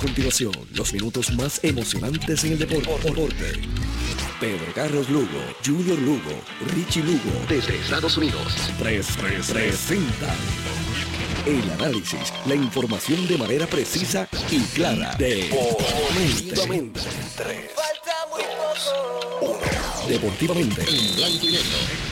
continuación, los minutos más emocionantes en el deporte. Pedro Carlos Lugo, Junior Lugo, Richie Lugo, desde Estados Unidos. 3 presentan el análisis, la información de manera precisa y clara. Deportivamente. Falta muy poco. Deportivamente en blanco y negro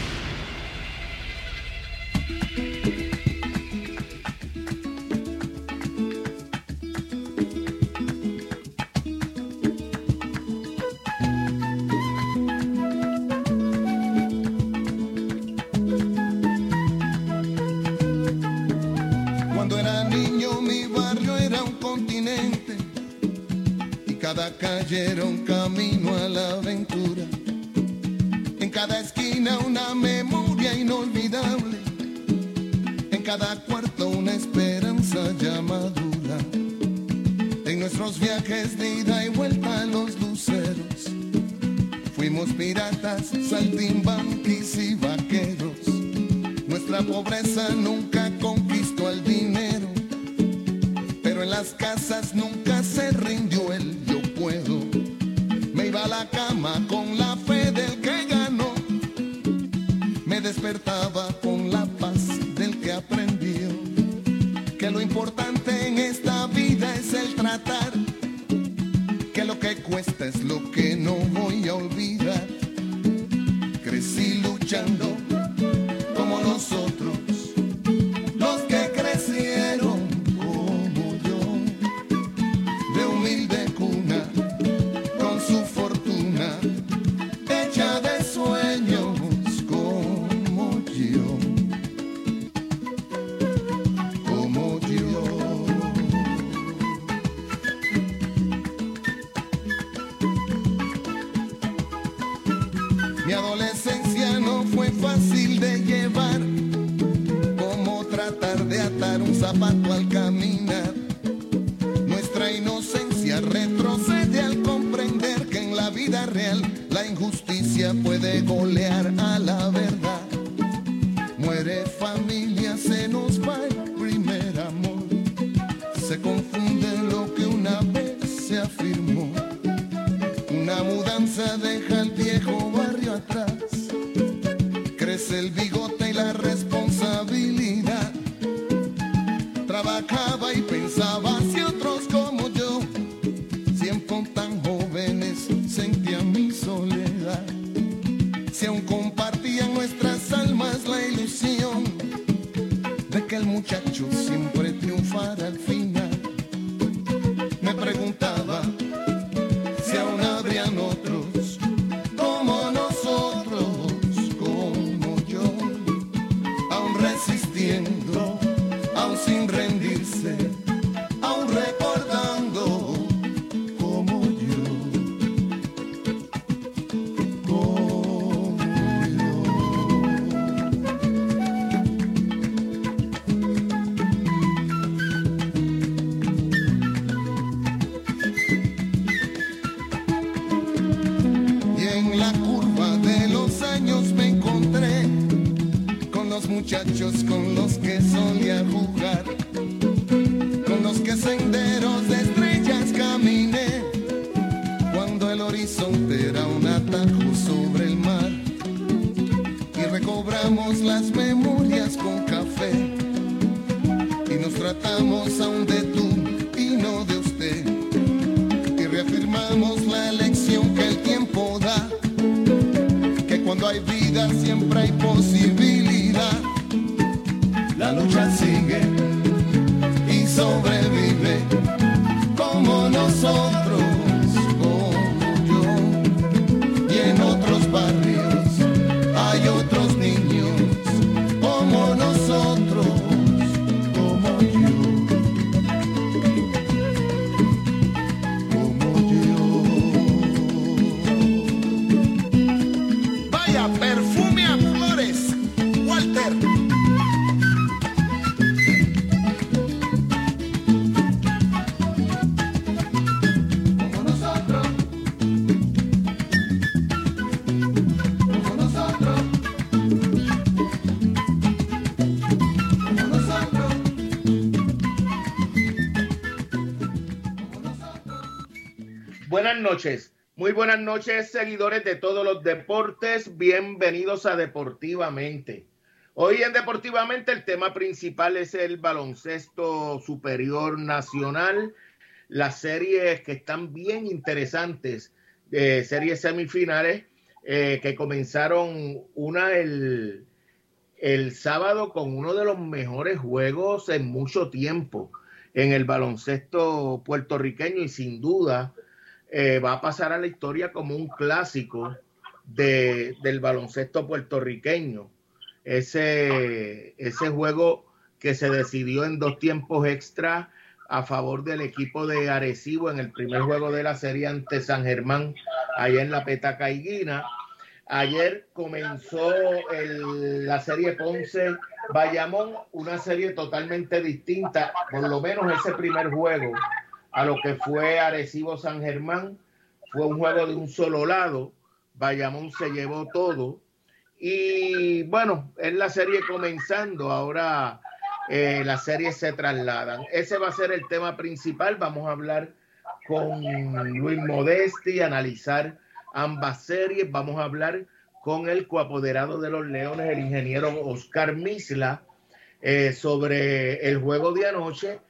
buenas noches, seguidores de todos los deportes. Bienvenidos a Deportivamente. Hoy en Deportivamente el tema principal es el baloncesto superior nacional, las series que están bien interesantes, eh, series semifinales eh, que comenzaron una el, el sábado con uno de los mejores juegos en mucho tiempo en el baloncesto puertorriqueño y sin duda eh, va a pasar a la historia como un clásico de, del baloncesto puertorriqueño. Ese, ese juego que se decidió en dos tiempos extra a favor del equipo de Arecibo en el primer juego de la serie ante San Germán, allá en la Petaca Higuina. Ayer comenzó la serie Ponce Bayamón, una serie totalmente distinta, por lo menos ese primer juego a lo que fue Arecibo San Germán. Fue un juego de un solo lado. Bayamón se llevó todo. Y bueno, es la serie comenzando. Ahora eh, las series se trasladan. Ese va a ser el tema principal. Vamos a hablar con Luis Modesti, analizar ambas series. Vamos a hablar con el coapoderado de los Leones, el ingeniero Oscar Misla, eh, sobre el juego de anoche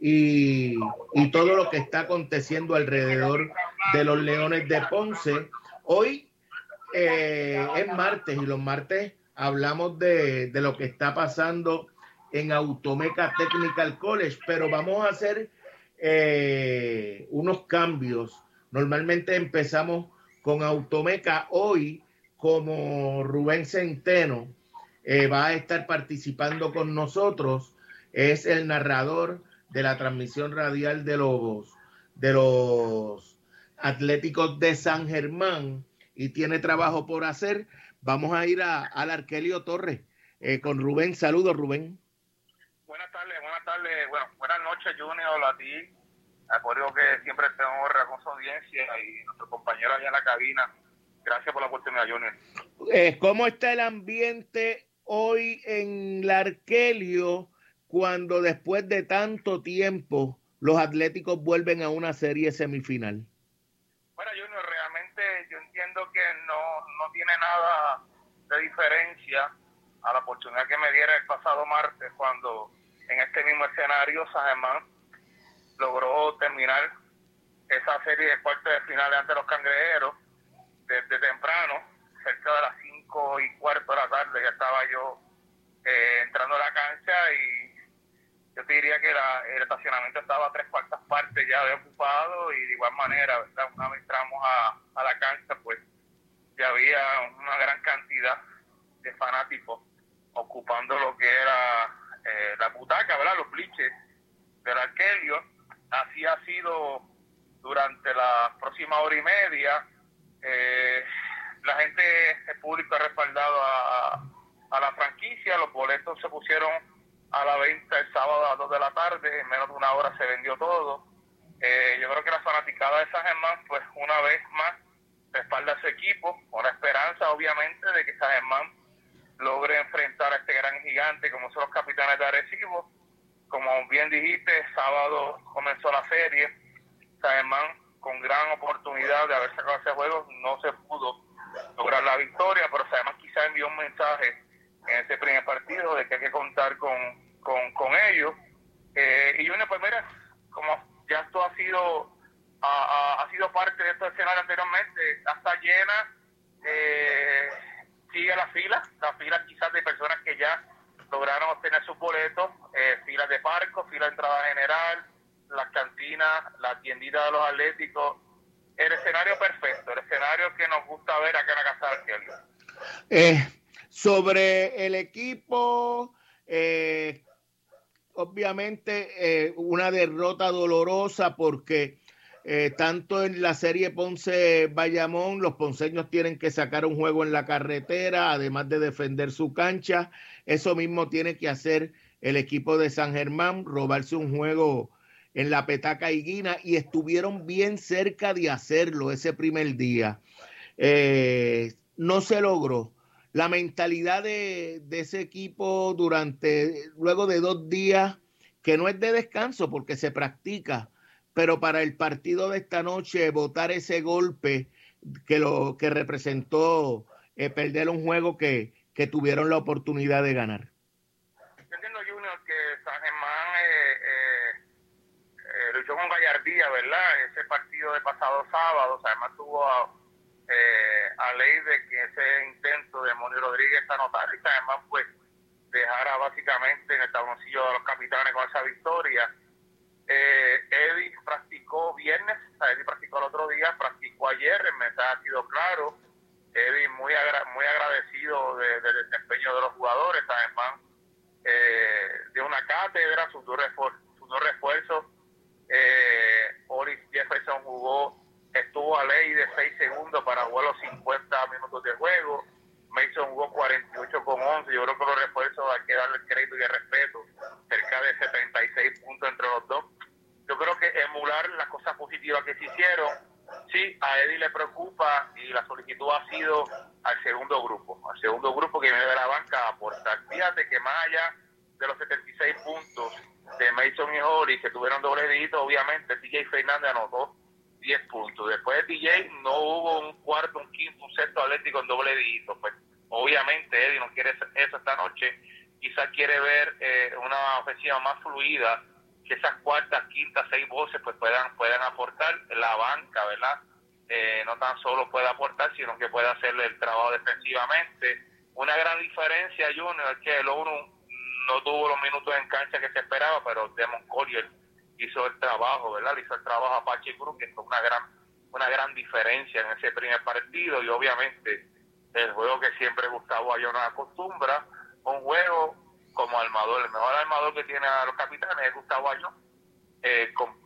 y, todo lo que está aconteciendo alrededor de los Leones de Ponce. Hoy eh, es martes y los martes hablamos de, lo que está pasando en Automeca Technical College, pero vamos a hacer eh, unos cambios. Normalmente empezamos con Automeca. Hoy, como Rubén Centeno eh, va a estar participando con nosotros, es el narrador de la transmisión radial de los, de los Atléticos de San Germán y tiene trabajo por hacer. Vamos a ir a, al Arquelio Torres eh, con Rubén. Saludos, Rubén. Buenas tardes, buenas tardes. Bueno, buenas noches, Junior, a ti. Acuerdo que siempre te honra con su audiencia y nuestro compañero allá en la cabina. Gracias por la oportunidad, Junior. Eh, ¿Cómo está el ambiente hoy en la Arquelio? Cuando después de tanto tiempo los Atléticos vuelven a una serie semifinal? Bueno, Junior, realmente yo entiendo que no, no tiene nada de diferencia a la oportunidad que me diera el pasado martes cuando en este mismo escenario San logró terminar esa serie de cuartos de finales ante los cangrejeros desde temprano, cerca de las cinco y cuarto de la tarde, ya estaba yo eh, entrando a la cancha y yo te diría que el estacionamiento estaba a tres cuartas partes ya de ocupado y de igual manera, una vez entramos a, la cancha, pues ya había una gran cantidad de fanáticos ocupando lo que era eh, la butaca, ¿verdad? los bliches del Arquelio. Así ha sido durante la próxima hora y media. Eh, la gente, el público ha respaldado a, a la franquicia, los boletos se pusieron a la venta el sábado a las 2 de la tarde, en menos de una hora se vendió todo. Eh, yo creo que la fanaticada de San Germán, pues una vez más, respalda a su equipo, con la esperanza, obviamente, de que San Germán logre enfrentar a este gran gigante, como son los capitanes de Arecibo. Como bien dijiste, sábado comenzó la serie. San Germán, con gran oportunidad de haber sacado ese juego, no se pudo lograr la victoria, pero Germán quizá envió un mensaje en ese primer partido de que hay que contar con con, con ellos. Eh, y una mira, como ya esto ha sido ha, sido parte de este escenario anteriormente, está llena, eh, sigue la fila, la fila quizás de personas que ya lograron obtener sus boletos, eh, filas de parco, fila de entrada general, las cantinas, la tiendita de los atléticos, el escenario perfecto, el escenario que nos gusta ver acá en la Casa de eh, sobre el equipo, eh, obviamente eh, una derrota dolorosa porque eh, tanto en la serie Ponce-Bayamón, los ponceños tienen que sacar un juego en la carretera, además de defender su cancha. Eso mismo tiene que hacer el equipo de San Germán, robarse un juego en la petaca Higuina y estuvieron bien cerca de hacerlo ese primer día. Eh, no se logró la mentalidad de, ese equipo durante, luego de dos días, que no es de descanso porque se practica, pero para el partido de esta noche votar ese golpe que lo que representó eh, perder un juego que, que tuvieron la oportunidad de ganar. entiendo, Junior, que San Germán eh, eh, eh, luchó con gallardía, ¿verdad? Ese partido de pasado sábado, además tuvo a, a ley de que ese intento de Moni Rodríguez anotar y además pues dejara básicamente en el tabloncillo de los capitanes con esa victoria. Eh, Eddie practicó viernes, Eddie practicó el otro día, practicó ayer, el mensaje ha sido claro. Eddie muy muy agradecido del desempeño de los jugadores, además eh, de una cátedra, sus dos, refuerzos. Eh, Oris Jefferson jugó, estuvo a ley de 6 segundos para jugar los 50 minutos de juego. Mason jugó 48 con 11. Yo creo que los refuerzos hay que darle crédito y el respeto. Cerca de 76 puntos entre los dos. Yo creo que emular las cosas positivas que se hicieron. Sí, a Eddie le preocupa y la solicitud ha sido al segundo grupo. Al segundo grupo que viene de la banca a aportar. Fíjate que más allá de los 76 puntos de Mason y Holly, que tuvieron doble dígito, obviamente TJ Fernández anotó 10 puntos. Después de TJ no hubo un cuarto, un quinto, un sexto atlético en doble dígito. Pues obviamente Eddie no quiere eso esta noche. Quizás quiere ver eh, una ofensiva más fluida, que esas cuartas, quintas, seis voces pues puedan, puedan aportar la banca, ¿verdad? Eh, no tan solo puede aportar, sino que puede hacerle el trabajo defensivamente. Una gran diferencia, Junior, es que el ONU no tuvo los minutos en cancha que se esperaba, pero Demon Collier hizo el trabajo, ¿verdad? hizo el trabajo a Pache Cruz, que es una gran, una gran diferencia en ese primer partido y obviamente el juego que siempre Gustavo Ayona acostumbra, un juego como armador, el mejor armador que tiene a los capitanes es Gustavo Ayona, eh, con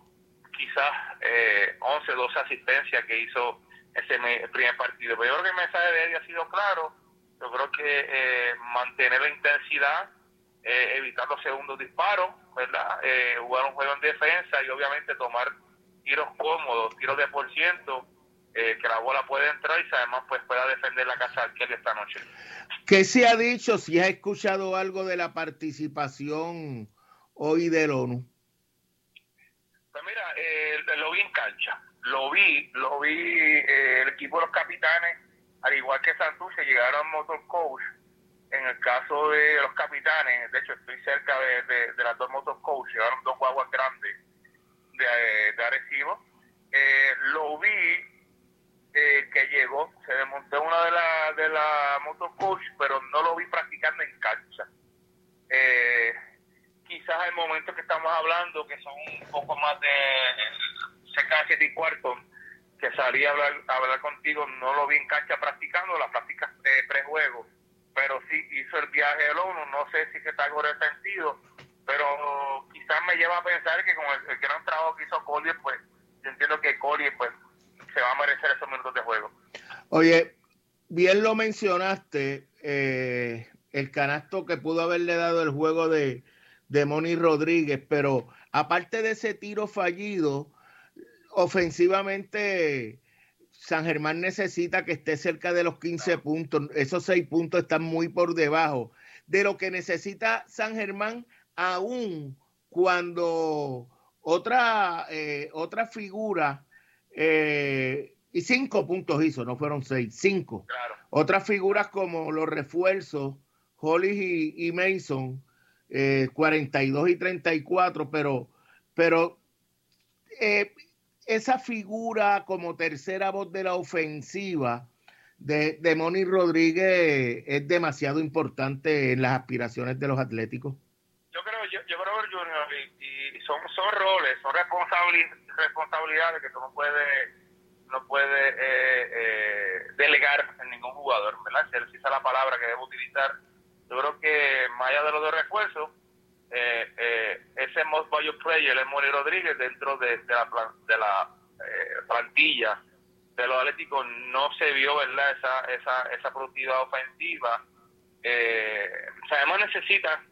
quizás eh, 11, 12 asistencias que hizo ese primer partido. Pero yo creo que el mensaje de él ha sido claro, yo creo que eh, mantener la intensidad, eh, evitar los segundos disparos, ¿verdad? Eh, jugar un juego en defensa y obviamente tomar tiros cómodos, tiros de por ciento, eh, que la bola puede entrar y además pues pueda defender la casa de esta noche. ¿Qué se ha dicho? Si has escuchado algo de la participación hoy del ONU. Pues mira, eh, lo vi en cancha, lo vi, lo vi eh, el equipo de los capitanes, al igual que Santurce, llegaron motor coach. En el caso de los capitanes, de hecho estoy cerca de, las dos motor coach, llegaron dos guaguas grandes de, de Arecibo. lo vi eh, que llegó, se desmontó una de la, de la motocoach, pero no lo vi practicando en cancha. Eh, quizás el momento que estamos hablando, que son un poco más de cerca de siete y cuarto, que salí a hablar, a hablar contigo, no lo vi en cancha practicando, las prácticas de prejuego, pero sí hizo el viaje del ONU, no sé si que está sentido pero quizás me lleva a pensar que con el, el gran trabajo que hizo Collier, pues yo entiendo que Collier pues se va a merecer esos minutos de juego. Oye, bien lo mencionaste, eh, el canasto que pudo haberle dado el juego de, de Moni Rodríguez, pero aparte de ese tiro fallido, ofensivamente San Germán necesita que esté cerca de los 15 puntos. Esos 6 puntos están muy por debajo de lo que necesita San Germán, aún cuando otra, eh, otra figura eh, y cinco puntos hizo, no fueron seis, cinco. Otras figuras como los refuerzos, Holly y, Mason, eh, 42 y 34, pero, pero eh, esa figura como tercera voz de la ofensiva de, de Moni Rodríguez es demasiado importante en las aspiraciones de los atléticos. Yo creo, yo, yo creo, Junior, y, son, son roles, son responsabilidades que tú no puedes no puede, eh, eh, delegar en ningún jugador, ¿verdad? Si esa es la palabra que debo utilizar. Yo creo que más allá de los de refuerzos, eh, eh, ese most value player es Moni Rodríguez dentro de, la, de la plantilla de los Atléticos no se vio, ¿verdad? Esa, esa, esa productividad ofensiva. además necesita,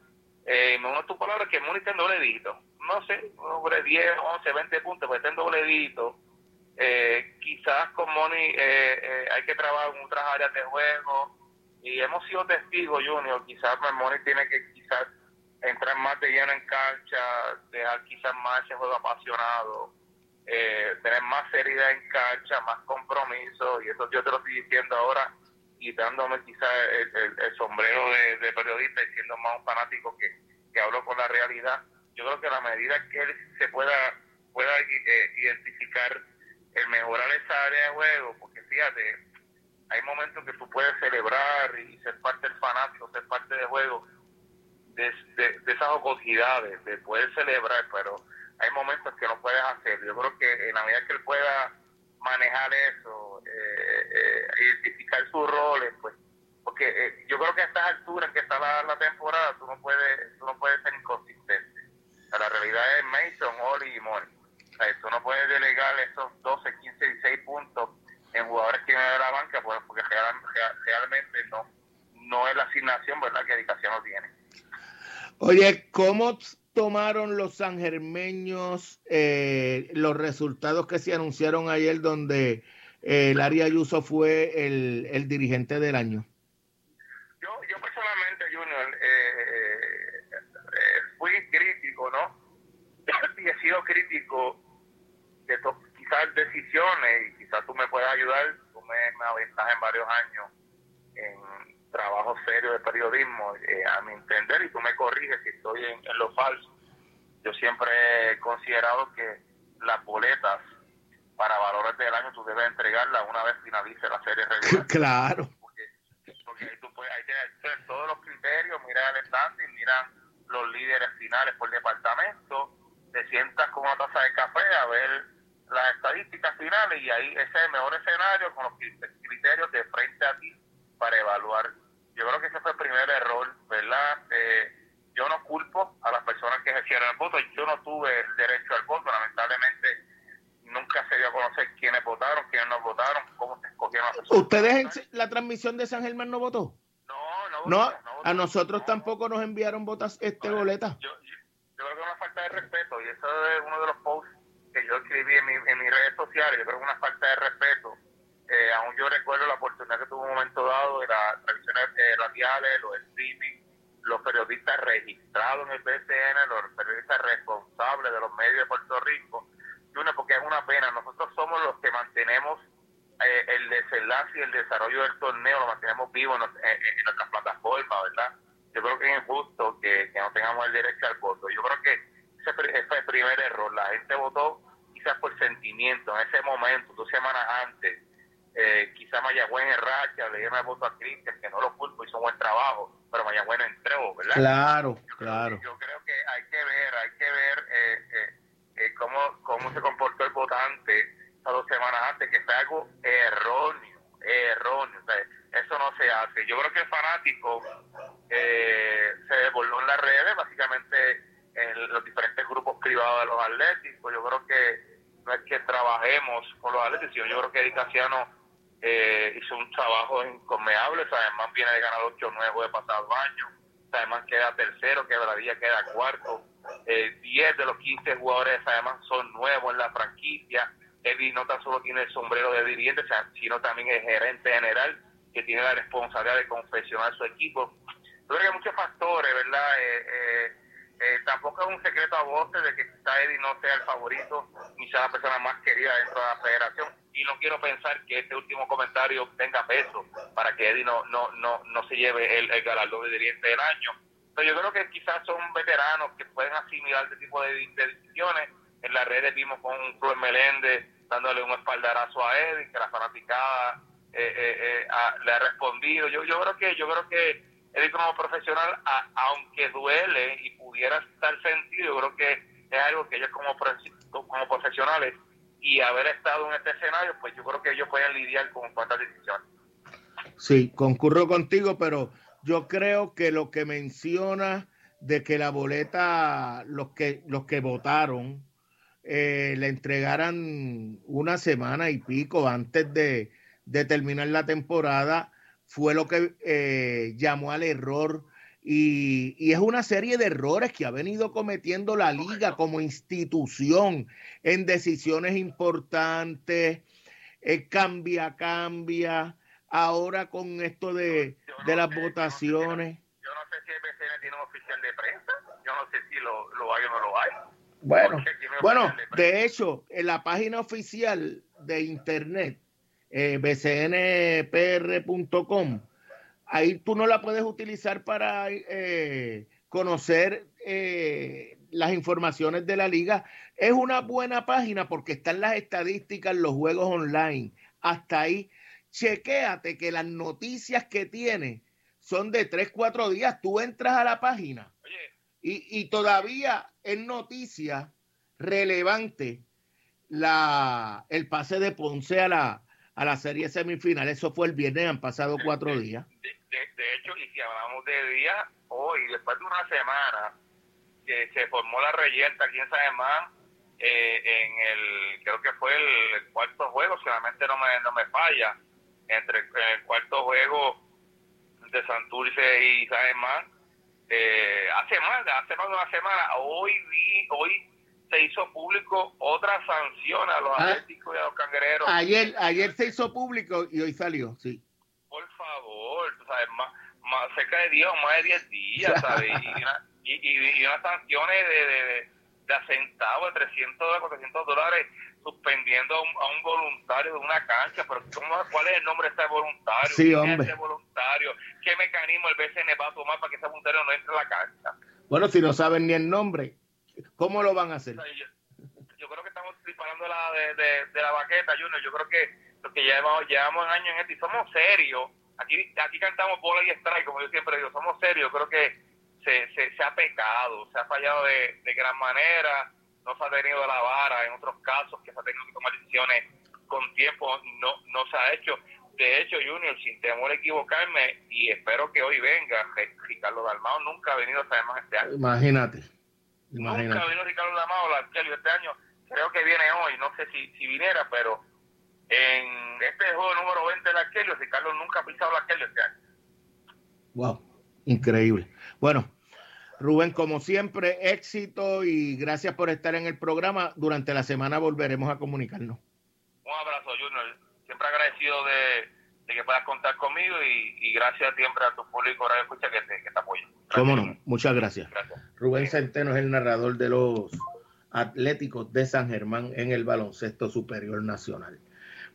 eh, me tu palabra, que Moni esté en doble no sé, sobre 10, 11, 20 puntos, pues está en dobledito. Eh, quizás con Moni eh, eh, hay que trabajar en otras áreas de juego y hemos sido testigos, Junior, quizás Moni tiene que quizás entrar más de lleno en cancha, dejar quizás más ese juego apasionado. eh, tener más seriedad en cancha, más compromiso, y eso yo te lo estoy diciendo ahora, quitándome quizás el, sombrero de, periodista y siendo más un fanático que, que hablo con la realidad. Yo creo que a la medida que él se pueda, pueda eh, identificar el mejorar esa área de juego, porque fíjate, hay momentos que tú puedes celebrar y ser parte del fanático, ser parte del juego, de, de, esas ocosidades, de poder celebrar, pero hay momentos que no puedes hacer. Yo creo que en la medida que él pueda manejar eso, eh, eh, identificar sus roles, pues, porque eh, yo creo que a estas alturas que está la, temporada, tú no puedes, tú no puedes ser inconsistente. la realidad es Mason, Oli y Mori. tú no puedes delegar esos 12, 15, 16 puntos en jugadores que vienen de la banca, pues, porque realmente no, no es la asignación verdad que Edicación no tiene. Oye, ¿cómo tomaron los sangermeños eh, los resultados que se anunciaron ayer donde eh, el Ayuso fue el, el, dirigente del año? Yo, yo personalmente, Junior, eh, fui crítico, ¿no? y he sido crítico de quizás decisiones, y quizás tú me puedas ayudar, tú me, me en varios años en trabajo serio de periodismo, eh, a mi entender, y tú me corriges si estoy en, lo falso. Yo siempre he considerado que las boletas para valores del año tú debes entregarlas una vez finalice la serie regular. Claro. Porque, ahí tú puedes, ahí tienes todos los criterios, mira el standing, mira los líderes finales por departamento, te sientas con una taza de café a ver las estadísticas finales y ahí ese es el mejor escenario con los criterios de frente a ti para evaluar yo creo que ese fue el primer error, ¿verdad? Eh, yo no culpo a las personas que ejercieron el voto, yo no tuve el derecho al voto, lamentablemente nunca se dio a conocer quiénes votaron, quiénes no votaron, cómo se escogieron las personas. ¿Ustedes en la transmisión de San Germán no votó? No, no. No, a nosotros tampoco nos enviaron botas este boleta. Yo, yo, creo que es una falta de respeto y eso es uno de los posts que yo escribí en, mi, en mis redes sociales, yo creo que es una falta de respeto eh, aún yo recuerdo la oportunidad que tuvo un momento dado de las transmisiones eh, radiales, los streaming, los periodistas registrados en el BCN, los periodistas responsables de los medios de Puerto Rico. Y una, porque es una pena, nosotros somos los que mantenemos eh, el desenlace y el desarrollo del torneo, lo mantenemos vivo en, en, nuestras plataformas, ¿verdad? Yo creo que es injusto que, no tengamos el derecho al voto. Yo creo que ese, ese fue el primer error. La gente votó quizás por sentimiento en ese momento, dos semanas antes eh, quizá Mayagüez en racha, le dieron el voto a Cristian, que no lo culpo, hizo un buen trabajo, pero Mayagüez no entró, ¿verdad? Claro, claro. yo creo que hay que ver, hay que ver eh, eh, eh, cómo, cómo se comportó el votante a dos semanas antes, que fue algo erróneo, erróneo, eso no se hace. Yo creo que el fanático se desbordó en las redes, básicamente en los diferentes grupos privados de los atléticos, yo creo que no es que trabajemos con los atléticos, sino yo creo que Edicaciano eh, hizo un trabajo inconmeable, además viene de ganar 8 nuevos de pasado año, además queda tercero, Quebradilla queda cuarto, eh, 10 de los 15 jugadores además son nuevos en la franquicia, Eddie no tan solo tiene el sombrero de dirigente, sino también es gerente general que tiene la responsabilidad de confeccionar su equipo. Yo creo que hay muchos factores, ¿verdad? Eh, eh eh, tampoco es un secreto a voces de que quizá Eddie no sea el favorito ni sea la persona más querida dentro de la y no quiero pensar que este último comentario tenga peso para que Eddie no no no, no se lleve el, galardón de dirigente del año. Pero yo creo que quizás son veteranos que pueden asimilar este tipo de, decisiones. En las redes vimos con Flor Meléndez dándole un espaldarazo a Eddie que la fanaticada eh, eh, le ha respondido. Yo yo creo que yo creo que él como profesional, aunque duele y pudiera estar sentido, yo creo que es algo que ellos como, como profesionales y haber estado en este escenario, pues yo creo que ellos pueden lidiar con cuantas decisiones. Sí, concurro contigo, pero yo creo que lo que menciona de que la boleta, los que, los que votaron, eh, le entregaran una semana y pico antes de, terminar la temporada, fue lo que eh, llamó al error. Y, es una serie de errores que ha venido cometiendo la liga como institución en decisiones importantes, eh, cambia, cambia, ahora con esto de, las votaciones. Yo no, sé si el BCN tiene un oficial de prensa, yo no sé si lo, lo hay o no lo hay. Bueno, bueno, de hecho, en la página oficial de internet, eh, bcnpr.com, ahí tú no la puedes utilizar para eh, conocer eh, las informaciones de la liga. Es una buena página porque están las estadísticas, los juegos online. Hasta ahí, chequéate que las noticias que tiene son de 3, 4 días. Tú entras a la página y, todavía es noticia relevante la, el pase de Ponce a la, a la serie semifinal. Eso fue el viernes, han pasado cuatro días. De, hecho, y si hablamos de días, hoy, después de una semana que se formó la reyerta aquí en San Germán, eh, en el, creo que fue el, cuarto juego, solamente no me, no me falla, entre el cuarto juego de Santurce y San Germán, eh, hace más, hace más de una semana, hoy vi, hoy se hizo público otra sanción a los ah. atléticos y a los cangrejeros. Ayer, ayer se hizo público y hoy salió, sí. Por favor, sabes, más, más cerca de 10 o más de 10 días, ¿sabes? y, y, y, unas sanciones de, de, de, centavos, de 300 dólares, 400 dólares, suspendiendo a un, voluntario de una cancha, pero ¿cuál es el nombre de ese voluntario? Sí, hombre. voluntario? ¿Qué mecanismo el BCN va a tomar para que ese voluntario no entre a la cancha? Bueno, si no saben ni el nombre, ¿cómo lo van a hacer? yo, creo que estamos disparando la de, de, la baqueta, Junior. Yo creo que lo que llevamos, llevamos años en esto y somos serios. Aquí, aquí cantamos bola y strike, como yo siempre digo, somos serios. Creo que se, se, se ha pecado, se ha fallado de, de gran manera no se ha tenido la vara en otros casos que se ha tenido que tomar decisiones con tiempo, no, no se ha hecho. De hecho, Junior, sin temor a equivocarme, y espero que hoy venga, Ricardo Dalmao nunca ha venido a más este año. Imagínate. Imagínate. Nunca venido Ricardo Dalmao al este año. Creo que viene hoy, no sé si, si viniera, pero en este juego número 20 del Arkelio, Ricardo nunca ha pisado el Arkelio este año. Wow, increíble. Bueno, Rubén, como siempre, éxito y gracias por estar en el programa. Durante la semana volveremos a comunicarnos. Un abrazo, Junior. Siempre agradecido de, que puedas contar conmigo y, gracias siempre a tu público Radio Escucha que te, que te apoya. Cómo no, muchas gracias. Rubén Centeno es el narrador de los Atléticos de San Germán en el Baloncesto Superior Nacional.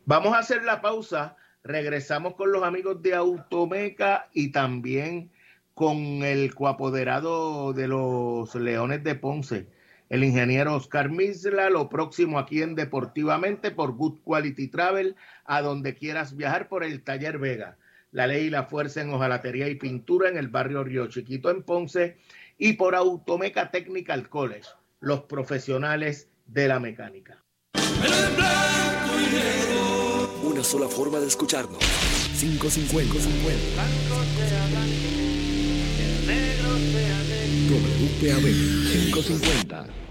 Vamos a hacer la pausa. Regresamos con los amigos de Automeca y también con el coapoderado de los Leones de Ponce, el ingeniero Oscar Misla, lo próximo aquí en Deportivamente por Good Quality Travel, a donde quieras viajar por el Taller Vega, la ley y la fuerza en hojalatería y pintura en el barrio Río Chiquito en Ponce y por Automeca Technical College, los profesionales de la mecánica. Una sola forma de escucharnos. 550. 50. WPAB 550.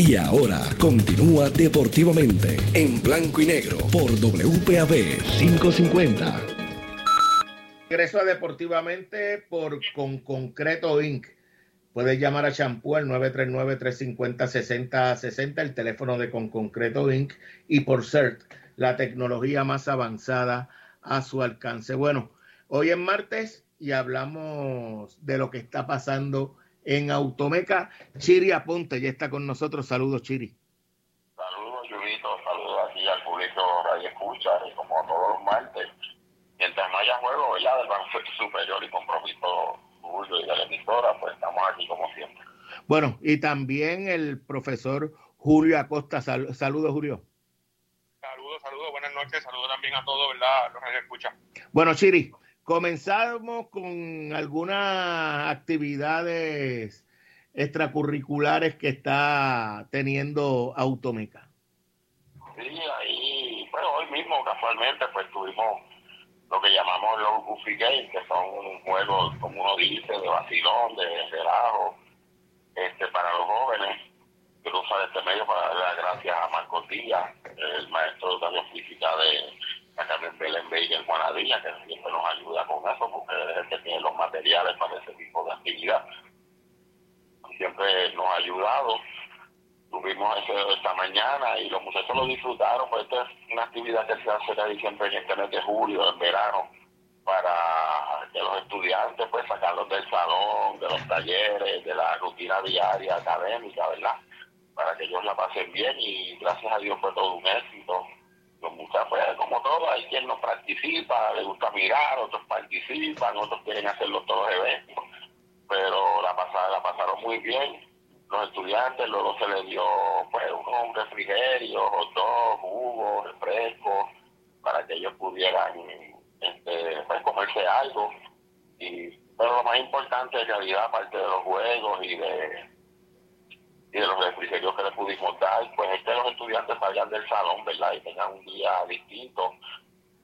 Y ahora continúa deportivamente en blanco y negro por WPAB 550. Regreso a deportivamente por con Concreto Inc. Puedes llamar a Champú al 939-350-6060, el teléfono de Con Concreto Inc. Y por CERT, la tecnología más avanzada a su alcance. Bueno, hoy es martes y hablamos de lo que está pasando en Automeca. Chiri Aponte ya está con nosotros. Saludos, Chiri. Saludos, Julito. Saludos aquí al público Radio Escucha. Y como todos los martes, mientras no haya juego, ¿verdad? Del baloncesto superior y compromiso tuyo y de la emisora, pues estamos aquí como siempre. Bueno, y también el profesor Julio Acosta. saludos, Julio. Saludos, saludos, buenas noches. Saludos también a todos, ¿verdad? Los que escuchan. Bueno, Chiri, comenzamos con algunas actividades extracurriculares que está teniendo Automeca. Sí, ahí, bueno, hoy mismo casualmente pues tuvimos lo que llamamos los Goofy Games, que son juegos, como uno dice, de vacilón, de relajo, este, para los jóvenes. Quiero usar este medio para darle las gracias a Marco Díaz, el maestro de educación física de la Carmen Belén el Juanadilla, que siempre nos ayuda con eso, porque es el que tiene los materiales para ese tipo de actividad. Siempre nos ha ayudado. Tuvimos eso esta mañana y los muchachos lo disfrutaron, pues esta es una actividad que se hace siempre en este mes de julio, en verano, para que los estudiantes pues sacarlos del salón, de los talleres, de la rutina diaria académica, ¿verdad? Para que ellos la pasen bien y gracias a Dios fue todo un éxito. Los muchachos, pues, como todo, hay quien no participa, le gusta mirar, otros participan, otros quieren hacerlo todos los eventos, pero la pasada la pasaron muy bien. Los estudiantes luego se les dio pues un refrigerio, dos jugos, refrescos, para que ellos pudieran este, pues, comerse algo. Y, pero lo más importante en realidad, aparte de los juegos y de, y de los refrigerios que les pudimos dar, pues es que los estudiantes salgan del salón, ¿verdad? Y tengan un día distinto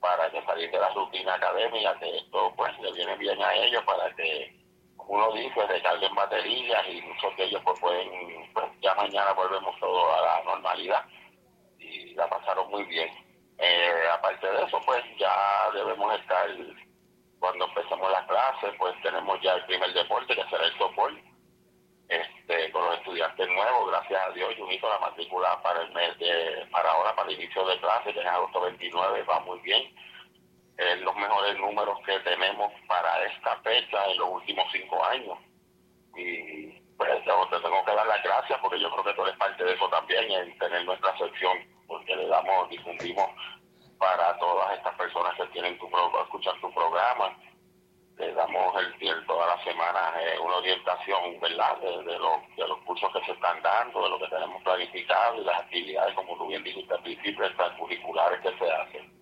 para que salir de la rutina académica, que esto pues le viene bien a ellos para que, como uno dice, recarguen baterías y muchos de ellos pues pueden, pues ya mañana volvemos todo a la normalidad. Y la pasaron muy bien. Eh, aparte de eso, pues ya debemos estar, cuando empecemos las clases, pues tenemos ya el primer deporte, que será el softball, este, con los estudiantes nuevos, gracias a Dios, yo hizo la matrícula para el mes de, para ahora, para el inicio de clases, que es agosto 29, va muy bien. Es los mejores números que tenemos para esta fecha en los últimos cinco años. Y pues te tengo que dar las gracias porque yo creo que tú eres parte de eso también, en tener nuestra sección porque le damos, difundimos para todas estas personas que tienen tu pro, escuchar tu programa. Le damos el tiempo todas las semanas eh, una orientación, ¿verdad?, de, de, los, de los cursos que se están dando, de lo que tenemos planificado y las actividades, como tú bien dijiste al principio, curriculares que se hacen.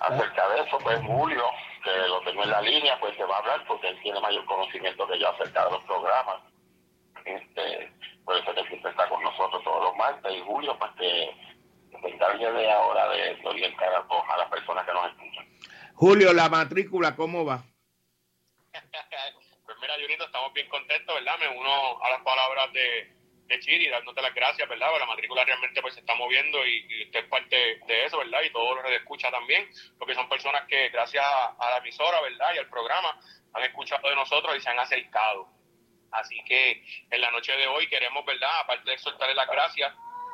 Acerca de eso, pues Julio, que lo tengo en la línea, pues se va a hablar porque él tiene mayor conocimiento que yo acerca de los programas. Este, por eso que siempre está con nosotros todos los martes y Julio, pues que se de ahora de, orientar a, las personas que nos escuchan. Julio, la matrícula, ¿cómo va? Pues mira, Junito, estamos bien contentos, ¿verdad? Me uno a las palabras de, de Chiri, dándote las gracias, ¿verdad? Porque la matrícula realmente pues se está moviendo y, usted es parte de eso, ¿verdad? Y todos los que escucha también, porque son personas que gracias a, la emisora, ¿verdad? Y al programa han escuchado de nosotros y se han acercado. Así que en la noche de hoy queremos, ¿verdad? Aparte de soltarle las gracias,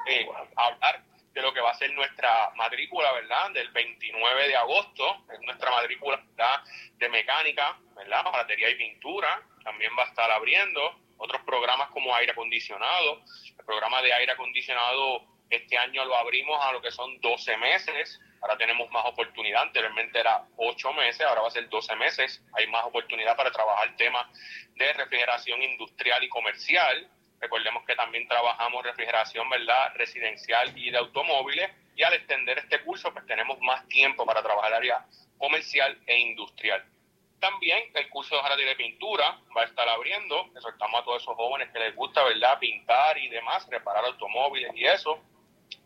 eh, hablar de lo que va a ser nuestra matrícula, ¿verdad? Del 29 de agosto, es nuestra matrícula de mecánica, ¿verdad? Batería y pintura, también va a estar abriendo otros programas como aire acondicionado. El programa de aire acondicionado este año lo abrimos a lo que son 12 meses, ahora tenemos más oportunidad, anteriormente era 8 meses, ahora va a ser 12 meses, hay más oportunidad para trabajar temas de refrigeración industrial y comercial, Recordemos que también trabajamos refrigeración, ¿verdad? Residencial y de automóviles. Y al extender este curso, pues tenemos más tiempo para trabajar área comercial e industrial. También el curso de jardín de pintura va a estar abriendo. Exhortamos a todos esos jóvenes que les gusta, ¿verdad? Pintar y demás, reparar automóviles y eso.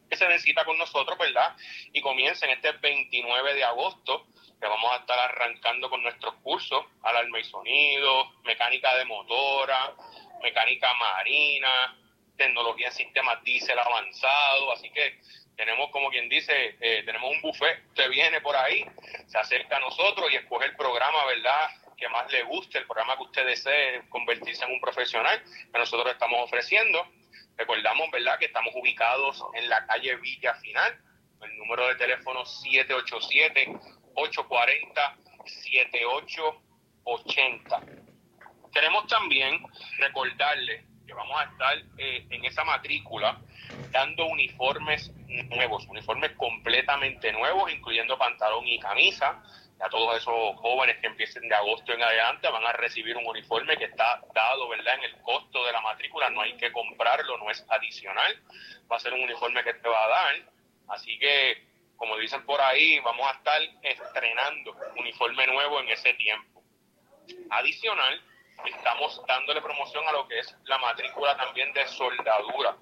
Que se necesita con nosotros, ¿verdad? Y comiencen este 29 de agosto, que vamos a estar arrancando con nuestros cursos, alarma y sonido, mecánica de motora, mecánica marina, tecnología en sistemas diésel avanzado, así que tenemos como quien dice, eh, tenemos un buffet, usted viene por ahí, se acerca a nosotros y escoge el programa, ¿verdad? que más le guste, el programa que usted desee convertirse en un profesional que nosotros estamos ofreciendo. Recordamos, ¿verdad?, que estamos ubicados en la calle Villa Final, el número de teléfono 787-840-7880. Queremos también recordarle que vamos a estar eh, en esa matrícula dando uniformes nuevos, uniformes completamente nuevos, incluyendo pantalón y camisa. Ya todos esos jóvenes que empiecen de agosto en adelante van a recibir un uniforme que está dado, ¿verdad?, en el costo de la matrícula, no hay que comprarlo, no es adicional, va a ser un uniforme que te va a dar. Así que, como dicen por ahí, vamos a estar estrenando uniforme nuevo en ese tiempo. Adicional, estamos dándole promoción a lo que es la matrícula también de soldadura.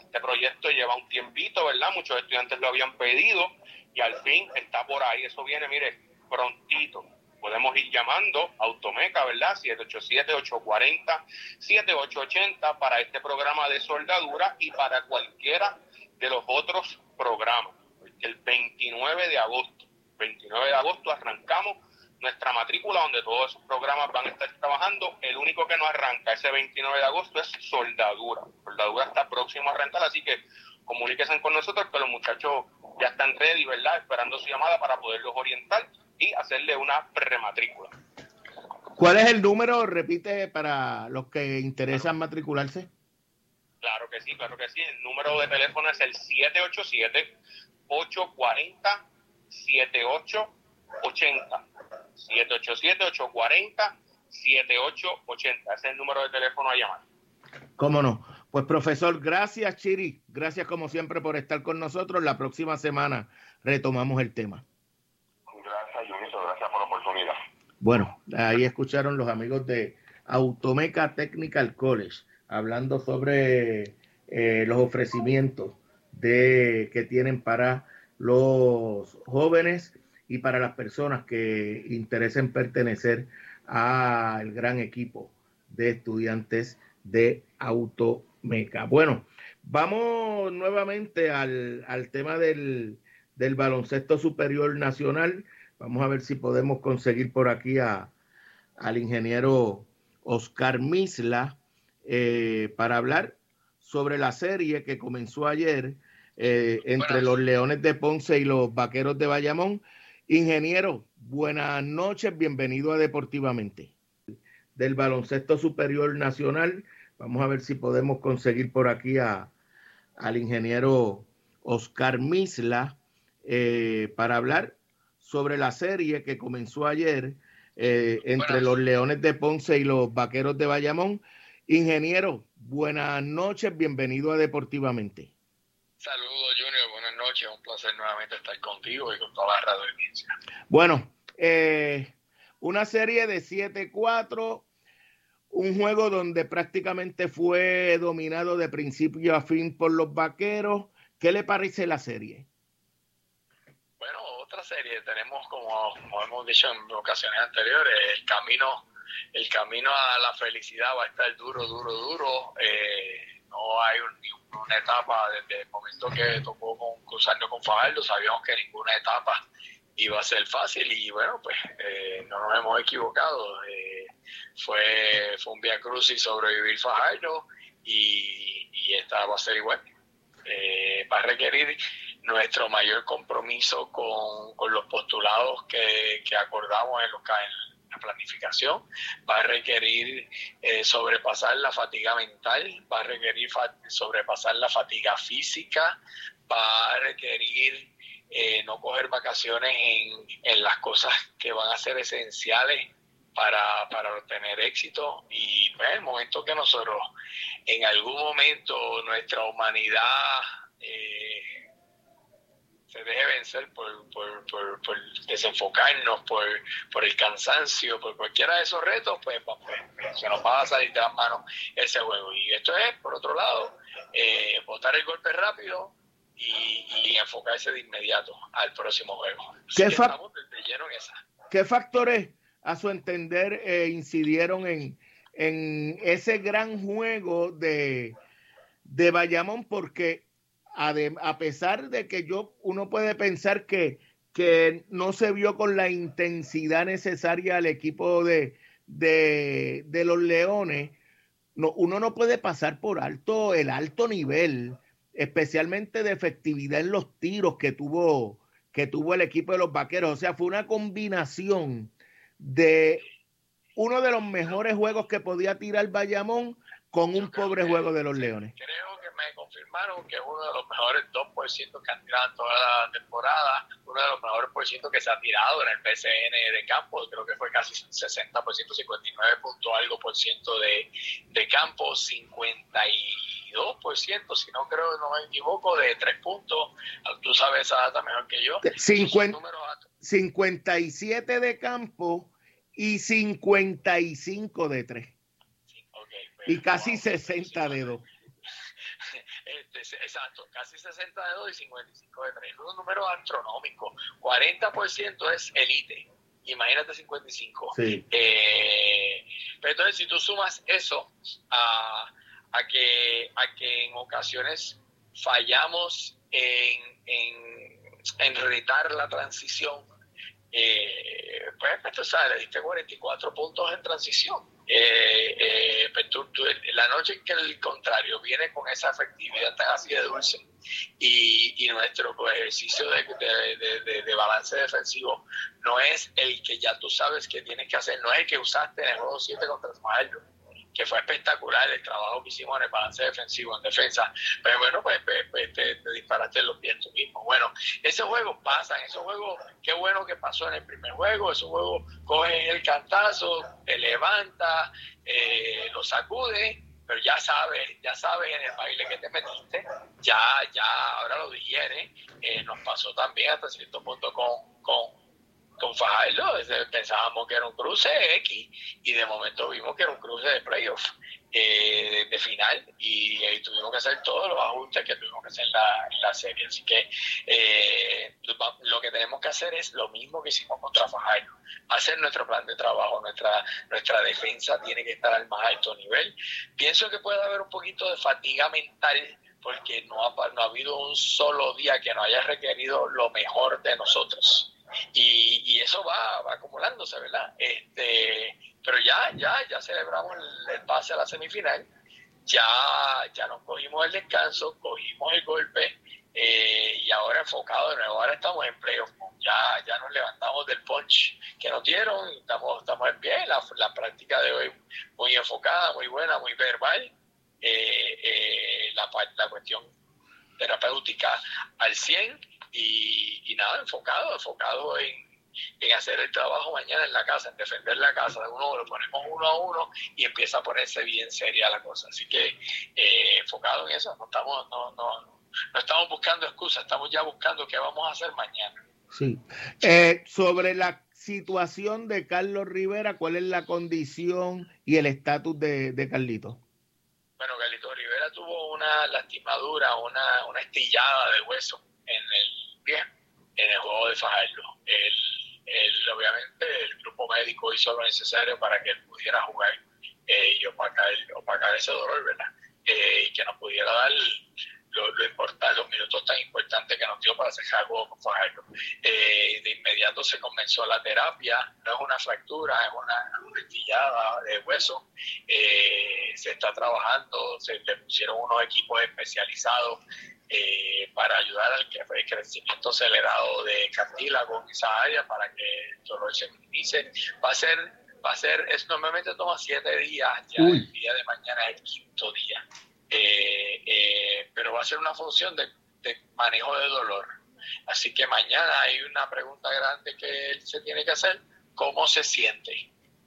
Este proyecto lleva un tiempito, ¿verdad? Muchos estudiantes lo habían pedido y al fin está por ahí. Eso viene, mire, prontito. Podemos ir llamando Automeca, ¿verdad? 787-840-7880 para este programa de soldadura y para cualquiera de los otros programas. El 29 de agosto, 29 de agosto arrancamos nuestra matrícula donde todos esos programas van a estar trabajando. El único que no arranca ese 29 de agosto es soldadura. Soldadura está próximo a arrancar, así que comuníquense con nosotros que los muchachos ya están ready, ¿verdad? Esperando su llamada para poderlos orientar y hacerle una prematrícula. ¿Cuál es el número? Repite para los que interesan matricularse. Claro que sí, claro que sí. El número de teléfono es el 787 840 7880 787-840-7880. Ese es el número de teléfono a llamar. ¿Cómo no? Pues profesor, gracias Chiri, gracias como siempre por estar con nosotros. La próxima semana retomamos el tema. Gracias, Junito, gracias por la oportunidad. Bueno, ahí escucharon los amigos de Automeca Technical College hablando sobre eh, los ofrecimientos de que tienen para los jóvenes y para las personas que interesen pertenecer al gran equipo de estudiantes de Automeca. Bueno, vamos nuevamente al, tema del, baloncesto superior nacional. Vamos a ver si podemos conseguir por aquí a, al ingeniero Oscar Misla eh, para hablar sobre la serie que comenzó ayer eh, entre los Leones de Ponce y los Vaqueros de Bayamón. Ingeniero, buenas noches, bienvenido a Deportivamente. Del Baloncesto Superior Nacional, vamos a ver si podemos conseguir por aquí a, al ingeniero Oscar Misla eh, para hablar sobre la serie que comenzó ayer eh, entre los Leones de Ponce y los Vaqueros de Bayamón. Ingeniero, buenas noches, bienvenido a Deportivamente. Saludos, noches, un placer nuevamente estar contigo y con toda la radio Bueno, eh, una serie de 7-4, un juego donde prácticamente fue dominado de principio a fin por los vaqueros. ¿Qué le parece la serie? Bueno, otra serie, tenemos como, como hemos dicho en ocasiones anteriores, el camino, el camino a la felicidad va a estar duro, duro, duro. Eh, no hay una etapa desde el momento que tocó con, cruzarnos con Fajardo, sabíamos que ninguna etapa iba a ser fácil y bueno, pues eh, no nos hemos equivocado. Eh, fue, fue un via cruz y sobrevivir Fajardo y, y esta va a ser igual. Eh, va a requerir nuestro mayor compromiso con, con los postulados que, que acordamos en los, en planificación, va a requerir eh, sobrepasar la fatiga mental, va a requerir sobrepasar la fatiga física, va a requerir eh, no coger vacaciones en, las cosas que van a ser esenciales para, para obtener éxito. Y pues, el momento que nosotros en algún momento nuestra humanidad eh, se deje vencer por, por, por, desenfocarnos, por, por el cansancio, por cualquiera de esos retos, pues, pues, se nos va a salir de las manos ese juego. Y esto es, por otro lado, eh, botar el golpe rápido y, enfocarse de inmediato al próximo juego. ¿Qué, ¿Qué factores, a su entender, eh, incidieron en, en ese gran juego de, de Bayamón? Porque a pesar de que yo, uno puede pensar que, que no se vio con la intensidad necesaria al equipo de, de, los Leones, no, uno no puede pasar por alto el alto nivel, especialmente de efectividad en los tiros que tuvo, que tuvo el equipo de los Vaqueros. O sea, fue una combinación de uno de los mejores juegos que podía tirar Bayamón con un pobre juego de los Leones. Me confirmaron que es uno de los mejores 2% que han tirado en toda la temporada, uno de los mejores por ciento que se ha tirado en el PCN de campo, creo que fue casi 60%, 59 punto algo por ciento de, de campo, 52 por ciento, si no creo, no me equivoco, de tres puntos, tú sabes esa data mejor que yo. 50, 57 de campo y 55 de 3. y casi 60 de 2. Este, exacto, casi 60 de 2 y 55 de 3. Un número astronómico. 40% es elite. Imagínate 55. Sí. Eh, pero entonces, si tú sumas eso a, a, que, a que en ocasiones fallamos en, en, en retar la transición, eh, pues, pues tú sabes, le diste 44 puntos en transición eh, eh, pues la noche en que el contrario viene con esa efectividad tan así de dulce y, nuestro pues, ejercicio de, de, balance defensivo no es el que ya tú sabes que tienes que hacer, no es el que usaste en el juego 7 contra Smaello que fue espectacular el trabajo que hicimos en el balance defensivo, en defensa. Pero bueno, pues, pues, pues te, disparaste los pies tú mismo. Bueno, esos juegos pasan, esos juegos, qué bueno que pasó en el primer juego, esos juegos cogen el cantazo, te levanta, eh, lo sacude, pero ya sabes, ya sabes en el baile que te metiste, ya, ya ahora lo digiere. Eh, nos pasó también hasta cierto punto con, con con Fajardo, pensábamos que era un cruce X y de momento vimos que era un cruce de playoff eh, de, final y, tuvimos que hacer todos los ajustes que tuvimos que hacer en la, serie. Así que eh, lo que tenemos que hacer es lo mismo que hicimos contra Fajardo, hacer nuestro plan de trabajo, nuestra, nuestra defensa tiene que estar al más alto nivel. Pienso que puede haber un poquito de fatiga mental porque no ha, no ha habido un solo día que no haya requerido lo mejor de nosotros y, eso va, acumulándose, ¿verdad? Este, pero ya, ya, ya celebramos el, pase a la semifinal, ya, ya nos cogimos el descanso, cogimos el golpe eh, y ahora enfocado de nuevo, ahora estamos en playoff, ya, ya nos levantamos del punch que nos dieron, estamos, estamos en pie, la, la práctica de hoy muy enfocada, muy buena, muy verbal, eh, eh, la, la cuestión terapéutica al 100 y, nada, enfocado, enfocado en, hacer el trabajo mañana en la casa, en defender la casa de uno, lo ponemos uno a uno y empieza a ponerse bien seria la cosa. Así que eh, enfocado en eso, no estamos, no, no, no estamos buscando excusas, estamos ya buscando qué vamos a hacer mañana. Sí. Eh, sobre la situación de Carlos Rivera, ¿cuál es la condición y el estatus de, de Carlito? Bueno, Carlito Rivera tuvo una lastimadura, una, una estillada de hueso en el pie en el juego de Fajardo. Él, obviamente, el grupo médico hizo lo necesario para que él pudiera jugar eh, y opacar, opacar, ese dolor, ¿verdad? Eh, y que nos pudiera dar lo, importante, los minutos tan importantes que nos dio para el juego con Fajardo. Eh, de inmediato se comenzó la terapia, no es una fractura, es una, una de hueso. se está trabajando, se le pusieron unos equipos especializados eh, para ayudar al crecimiento acelerado de cartílago en esa área para que el dolor se minimice. Va a ser, va a ser, es normalmente toma siete días, ya el día de mañana es el quinto día, eh, eh, pero va a ser una función de, de manejo de dolor. Así que mañana hay una pregunta grande que él se tiene que hacer, ¿cómo se siente?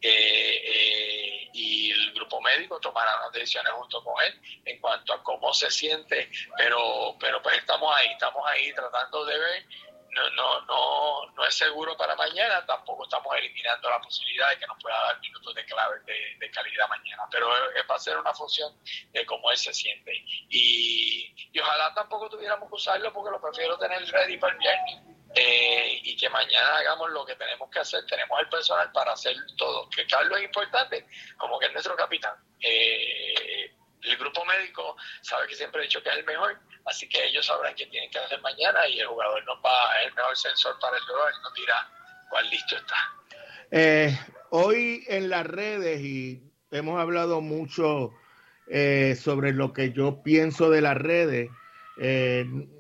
Eh, eh, y el grupo médico tomará las decisiones junto con él en cuanto a cómo se siente, pero, pero pues estamos ahí, estamos ahí tratando de ver, no, no, no, no es seguro para mañana, tampoco estamos eliminando la posibilidad de que nos pueda dar minutos de clave de, calidad mañana, pero va a ser una función de cómo él se siente. Y, y ojalá tampoco tuviéramos que usarlo porque lo prefiero tener ready para el viernes eh, y que mañana hagamos lo que tenemos que hacer. Tenemos el personal para hacer todo. Que Carlos es importante, como que es nuestro capitán. Eh, el grupo médico sabe que siempre he dicho que es el mejor, así que ellos sabrán qué tienen que hacer mañana y el jugador nos va, el mejor sensor para el dolor y nos dirá cuál listo está. Eh, hoy en las redes y hemos hablado mucho sobre lo que yo pienso de las redes,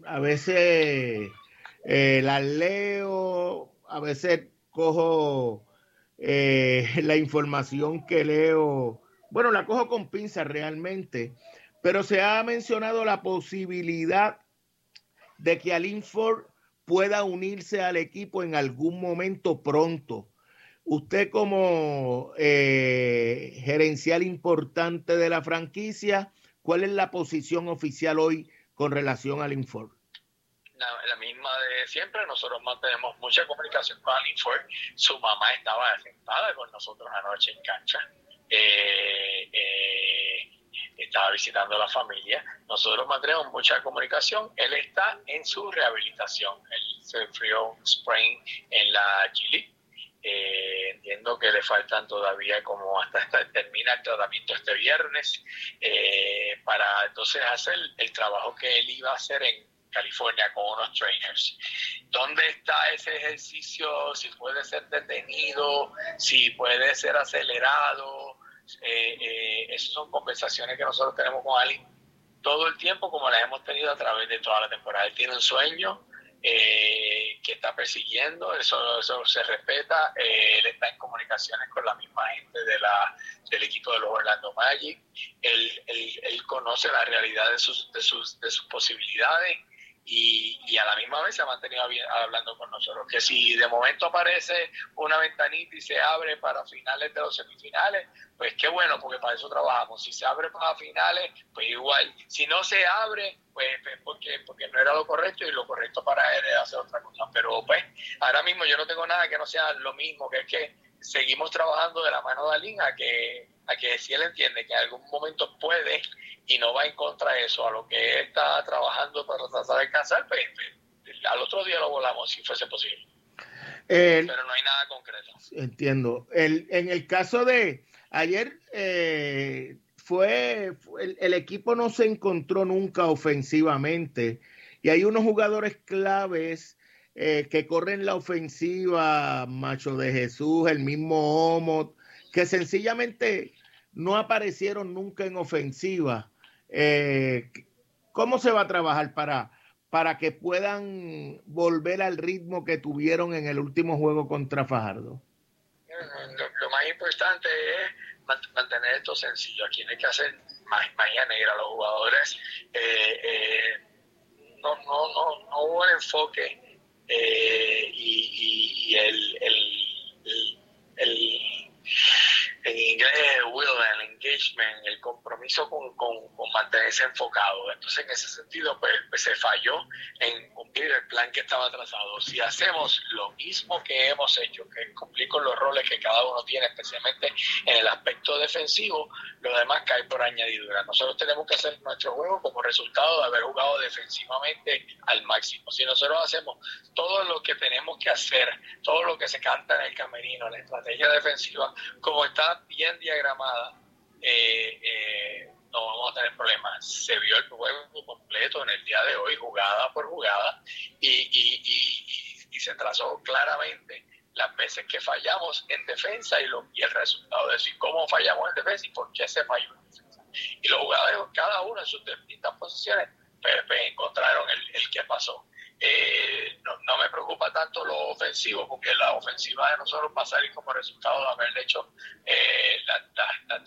a veces eh, las leo, a veces cojo eh, la información que leo, bueno, la cojo con pinzas realmente, pero se ha mencionado la posibilidad de que Alin Ford pueda unirse al equipo en algún momento pronto. Usted como eh, gerencial importante de la franquicia, ¿cuál es la posición oficial hoy con relación al Ford? La, misma de siempre, nosotros mantenemos mucha comunicación con Alin Ford. Su mamá estaba sentada con nosotros anoche en cancha. Eh, eh, estaba visitando a la familia. Nosotros mantenemos mucha comunicación. Él está en su rehabilitación. Él se sufrió un sprain en la G eh, entiendo que le faltan todavía como hasta, hasta termina el tratamiento este viernes para entonces hacer el, trabajo que él iba a hacer California con unos trainers. ¿Dónde está ese ejercicio? Si puede ser detenido, si puede ser acelerado, eh, eh, esas son conversaciones que nosotros tenemos con Ali todo el tiempo, como las hemos tenido a través de toda la temporada. Él tiene un sueño eh, que está persiguiendo, eso, eso se respeta. él está en comunicaciones con la misma gente de la, del equipo de los Orlando Magic. Él, él, él conoce la realidad de sus, de sus, de sus posibilidades y, a la misma vez se ha mantenido hablando con nosotros. Que si de momento aparece una ventanita y se abre para finales de los semifinales, pues qué bueno, porque para eso trabajamos. Si se abre para finales, pues igual. Si no se abre, pues, pues porque, porque no era lo correcto y lo correcto para él era hacer otra cosa. Pero pues ahora mismo yo no tengo nada que no sea lo mismo, que es que seguimos trabajando de la mano de Alin a que, a que si él entiende que en algún momento puede y no va en contra de eso, a lo que él está trabajando para tratar de alcanzar, pues, pues al otro día lo volamos si fuese posible. Pero no hay nada concreto. Entiendo. El, en el caso de ayer, eh, fue el, equipo no se encontró nunca ofensivamente y hay unos jugadores claves eh, que corren la ofensiva, Macho de Jesús, el mismo Omot, que sencillamente no aparecieron nunca en ofensiva. Eh, ¿Cómo se va a trabajar para, para que puedan volver al ritmo que tuvieron en el último juego contra Fajardo? Lo, más importante es mantener esto sencillo. Aquí no hay que hacer magia negra. Los jugadores eh, eh, no, no, no, no hubo el enfoque y, el, el, el en inglés will, el engagement, el compromiso con, con, mantenerse enfocado. Entonces, en ese sentido, pues, pues, se falló en cumplir el plan que estaba trazado. Si hacemos lo mismo que hemos hecho, que cumplir con los roles que cada uno tiene, especialmente en el aspecto defensivo, lo demás cae por añadidura. Nosotros tenemos que hacer nuestro juego como resultado de haber jugado defensivamente al máximo. Si nosotros hacemos todo lo que tenemos que hacer, todo lo que se canta en el camerino, la estrategia defensiva, como está bien diagramada, eh, eh, no vamos a tener problemas. Se vio el juego completo en el día de hoy, jugada por jugada, y, se trazó claramente las veces que fallamos en defensa y, lo, y el resultado de y cómo fallamos en defensa y por qué se falló en defensa. Y los jugadores, cada uno en sus distintas posiciones, pues, pues encontraron el, el que pasó. Eh, no, me preocupa tanto lo ofensivo, porque la ofensiva de nosotros va a salir como resultado de haber hecho eh, las la, las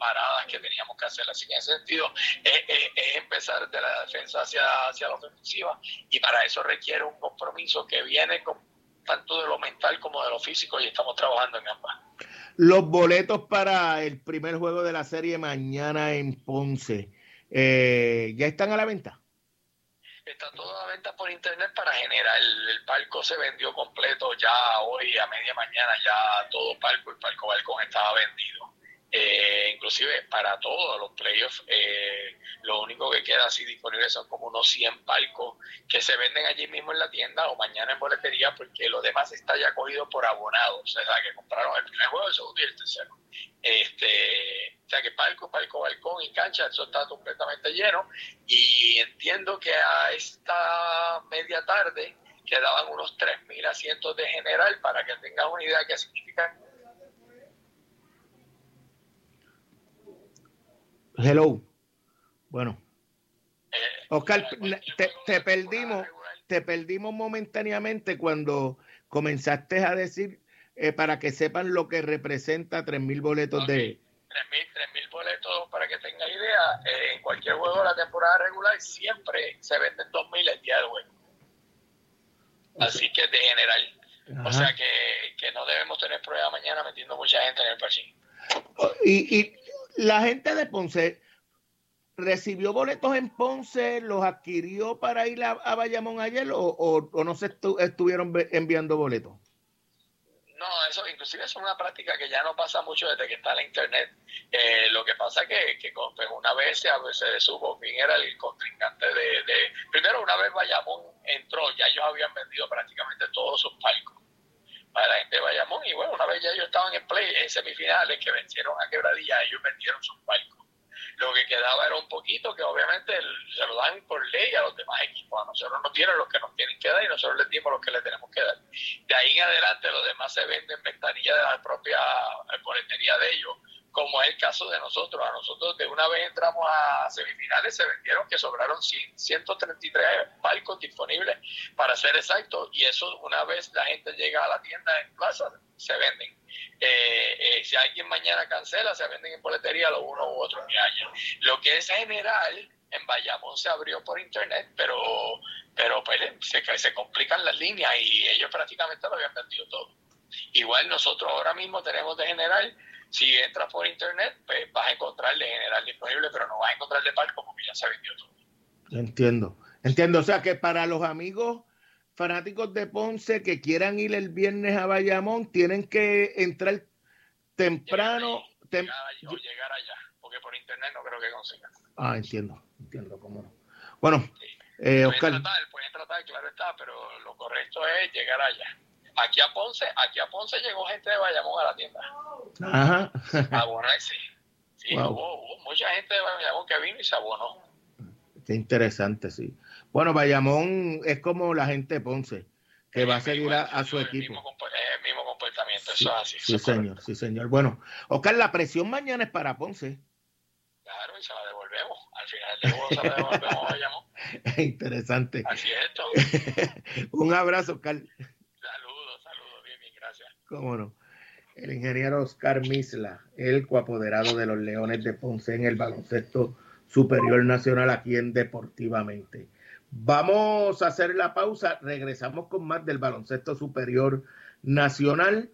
paradas que teníamos que hacer. Así que en ese sentido es, empezar de la defensa hacia, hacia la ofensiva y para eso requiere un compromiso que viene con tanto de lo mental como de lo físico y estamos trabajando en ambas. Los boletos para el primer juego de la serie mañana en Ponce, eh, ¿ya están a la venta? Está toda la venta por internet para generar. El, el, palco se vendió completo ya hoy a media mañana, ya todo palco, el palco balcón estaba vendido. Eh, inclusive para todos los playoffs, eh, lo único que queda así disponible son como unos 100 palcos que se venden allí mismo en la tienda o mañana en boletería porque lo demás está ya cogido por abonados, o sea, que compraron el primer juego, el segundo y el tercero. Este, o sea que palco, palco, balcón y cancha, eso está completamente lleno y entiendo que a esta media tarde quedaban unos 3.000 asientos de general para que tengan una idea de qué significa Hello. Bueno. Oscar, te, perdimos, te perdimos momentáneamente cuando comenzaste a decir eh, para que sepan lo que representa 3.000 boletos de... 3.000 boletos, para que tengan idea, eh, en cualquier juego de la temporada regular siempre se venden 2.000 el día del juego. Así que de general. O sea que, que, no debemos tener problema mañana metiendo mucha gente en el parque. Y, y la gente de Ponce recibió boletos en Ponce, los adquirió para ir a, Bayamón ayer o, o, no se estuvieron enviando boletos. No, eso inclusive es una práctica que ya no pasa mucho desde que está la internet. Eh, lo que pasa que, que pues, una vez se, se supo quién era el contrincante de, de, Primero, una vez Bayamón entró, ya ellos habían vendido prácticamente todos sus palcos para de Bayamón. Y bueno, una vez ya ellos estaban en play, en semifinales que vencieron a Quebradilla, ellos vendieron sus palcos. Lo que quedaba era un poquito que obviamente se lo dan por ley a los demás equipos. A nosotros no tienen los que nos tienen que dar y nosotros les dimos los que les tenemos que dar. De ahí en adelante los demás se venden ventanilla de la propia boletería de ellos como es el caso de nosotros. A nosotros de una vez entramos a semifinales, se vendieron que sobraron 133 palcos disponibles para ser exactos, y eso una vez la gente llega a la tienda en plaza, se venden. Eh, eh, si alguien mañana cancela, se venden en boletería los uno u otros que haya. Lo que es general, en Bayamón se abrió por internet, pero pero pues, se, se complican las líneas y ellos prácticamente lo habían vendido todo. Igual nosotros ahora mismo tenemos de general si entras por internet, pues vas a encontrar de general disponible, pero no vas a encontrar de palco porque ya se vendió todo. Entiendo, entiendo. O sea que para los amigos fanáticos de Ponce que quieran ir el viernes a Bayamón, tienen que entrar temprano. o llegar allá, porque por internet no creo que consigan. Ah, entiendo, entiendo cómo no. Bueno, eh, Oscar. Tratar, pueden tratar, claro está, pero lo correcto es llegar allá. Aquí a Ponce, aquí a Ponce llegó gente de Bayamón a la tienda. Ajá. Abonarse. Sí, hubo, mucha gente de Bayamón que vino y se abonó. Qué interesante, sí. Bueno, Bayamón es como la gente de Ponce, que va a seguir a, su equipo. el mismo comportamiento, eso es así. Sí, señor, sí, señor. Bueno, Oscar, la presión mañana es para Ponce. Claro, y se la devolvemos. Al final de juego se la devolvemos a Bayamón. Interesante. Así es esto. Un abrazo, Oscar. Cómo no. El ingeniero Oscar Misla, el coapoderado de los Leones de Ponce en el baloncesto superior nacional aquí en Deportivamente. Vamos a hacer la pausa, regresamos con más del baloncesto superior nacional.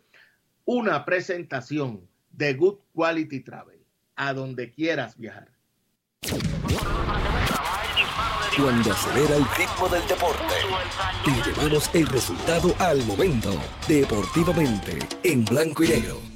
Una presentación de Good Quality Travel, a donde quieras viajar cuando acelera el ritmo del deporte. Y llevamos el resultado al momento, deportivamente, en blanco y negro.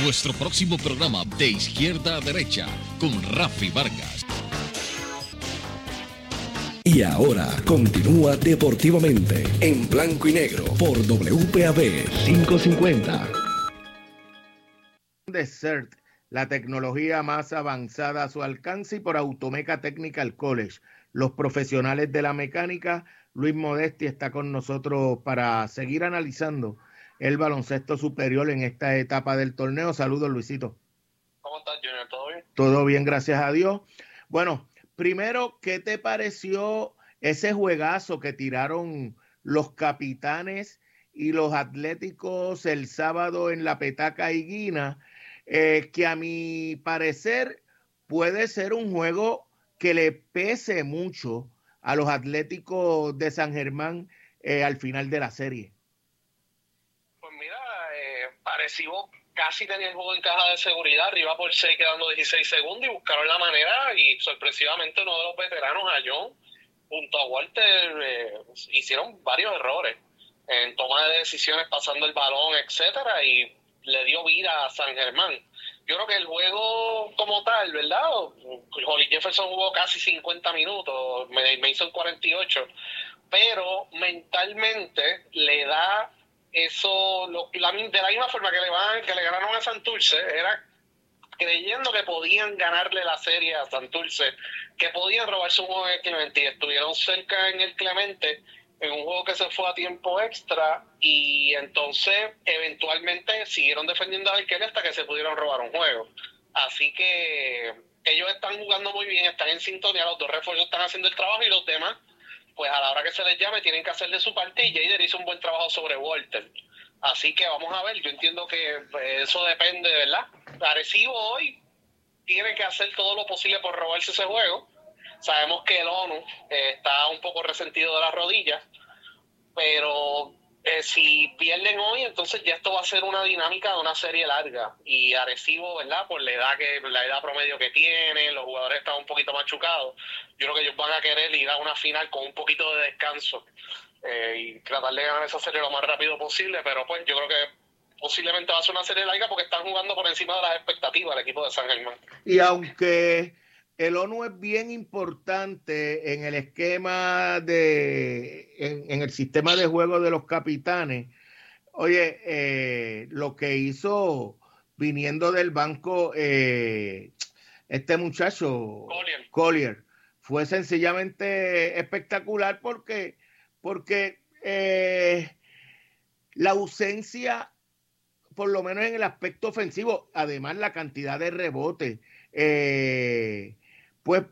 Nuestro próximo programa de izquierda a derecha con Rafi Vargas. Y ahora continúa deportivamente en blanco y negro por WPAB 550. Desert, la tecnología más avanzada a su alcance y por Automeca Technical College. Los profesionales de la mecánica, Luis Modesti está con nosotros para seguir analizando el baloncesto superior en esta etapa del torneo. Saludos, Luisito. ¿Cómo estás, Junior? ¿Todo bien? Todo bien, gracias a Dios. Bueno, primero, ¿qué te pareció ese juegazo que tiraron los capitanes y los atléticos el sábado en la petaca Higuina, eh, que a mi parecer puede ser un juego que le pese mucho a los atléticos de San Germán eh, al final de la serie. Parecido casi tenía el juego en caja de seguridad, arriba por 6 quedando 16 segundos y buscaron la manera y sorpresivamente uno de los veteranos, a John, junto a Walter, eh, hicieron varios errores en toma de decisiones pasando el balón, etcétera, y le dio vida a San Germán. Yo creo que el juego como tal, ¿verdad? Holly Jefferson jugó casi 50 minutos, me, hizo 48, pero mentalmente le da eso, lo, de la misma forma que le, van, que le ganaron a Santurce, era creyendo que podían ganarle la serie a Santurce, que podían robarse un juego en el Clemente y estuvieron cerca en el Clemente en un juego que se fue a tiempo extra y entonces eventualmente siguieron defendiendo a Arqueles hasta que se pudieron robar un juego. Así que ellos están jugando muy bien, están en sintonía, los dos refuerzos están haciendo el trabajo y los demás, pues a la hora que se les llame tienen que hacer de su parte y Jader hizo un buen trabajo sobre Walter. Así que vamos a ver, yo entiendo que pues, eso depende, ¿verdad? Arecibo hoy tiene que hacer todo lo posible por robarse ese juego. Sabemos que el ONU eh, está un poco resentido de las rodillas, pero eh, si pierden hoy, entonces ya esto va a ser una dinámica de una serie larga. Y Arecibo, ¿verdad? Por la edad, que, la edad promedio que tiene, los jugadores están un poquito machucados. Yo creo que ellos van a querer ir a una final con un poquito de descanso eh, y tratar de ganar esa serie lo más rápido posible, pero pues yo creo que posiblemente va a ser una serie larga porque están jugando por encima de las expectativas el equipo de San Germán. Y aunque el ONU es bien importante en el esquema de, en, el sistema de juego de los capitanes, oye, eh, lo que hizo viniendo del banco eh, este muchacho, Collier, fue sencillamente espectacular porque porque eh, la ausencia, por lo menos en el aspecto ofensivo, además la cantidad de rebotes, eh, pues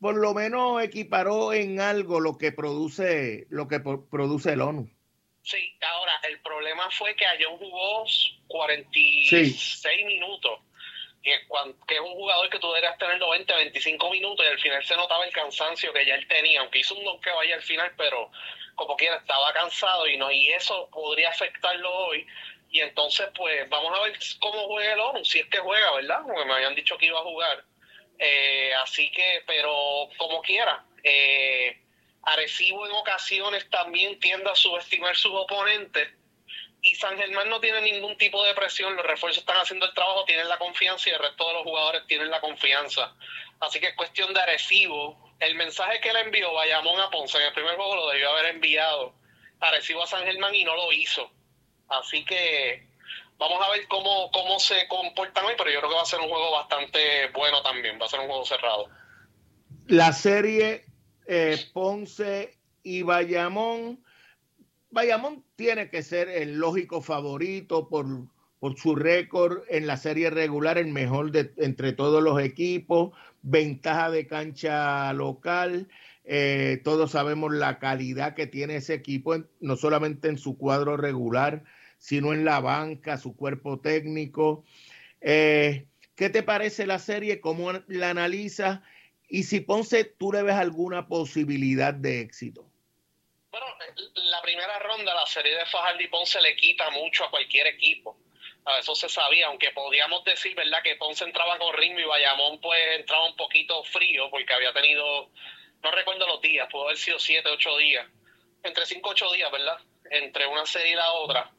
por lo menos equiparó en algo lo que produce lo que produce el ONU. Sí, ahora el problema fue que Ayón jugó 46 minutos, que, que, es un jugador que tú deberías tener 90, 25 minutos y al final se notaba el cansancio que ya él tenía, aunque hizo un que vaya al final, pero como quiera, estaba cansado y no y eso podría afectarlo hoy. Y entonces, pues, vamos a ver cómo juega el ONU, si es que juega, ¿verdad? Porque me habían dicho que iba a jugar. Eh, así que, pero como quiera, eh, Arecibo en ocasiones también tiende a subestimar sus oponentes. Y San Germán no tiene ningún tipo de presión, los refuerzos están haciendo el trabajo, tienen la confianza y el resto de los jugadores tienen la confianza. Así que es cuestión de Arecibo el mensaje que le envió Bayamón a Ponce en el primer juego lo debió haber enviado a Recibo a San Germán y no lo hizo. Así que vamos a ver cómo, cómo se comportan hoy, pero yo creo que va a ser un juego bastante bueno también, va a ser un juego cerrado. La serie eh, Ponce y Bayamón. Bayamón tiene que ser el lógico favorito por, por su récord en la serie regular, el mejor de, entre todos los equipos ventaja de cancha local. Eh, todos sabemos la calidad que tiene ese equipo, no solamente en su cuadro regular, sino en la banca, su cuerpo técnico. Eh, ¿Qué te parece la serie? ¿Cómo la analizas? Y si Ponce, tú le ves alguna posibilidad de éxito. Bueno, la primera ronda, la serie de Fajardo y Ponce le quita mucho a cualquier equipo eso se sabía, aunque podíamos decir, ¿verdad?, que Ponce entraba con ritmo y Bayamón pues entraba un poquito frío porque había tenido, no recuerdo los días, pudo haber sido siete, ocho días, entre cinco, ocho días, ¿verdad?, entre una serie y la otra.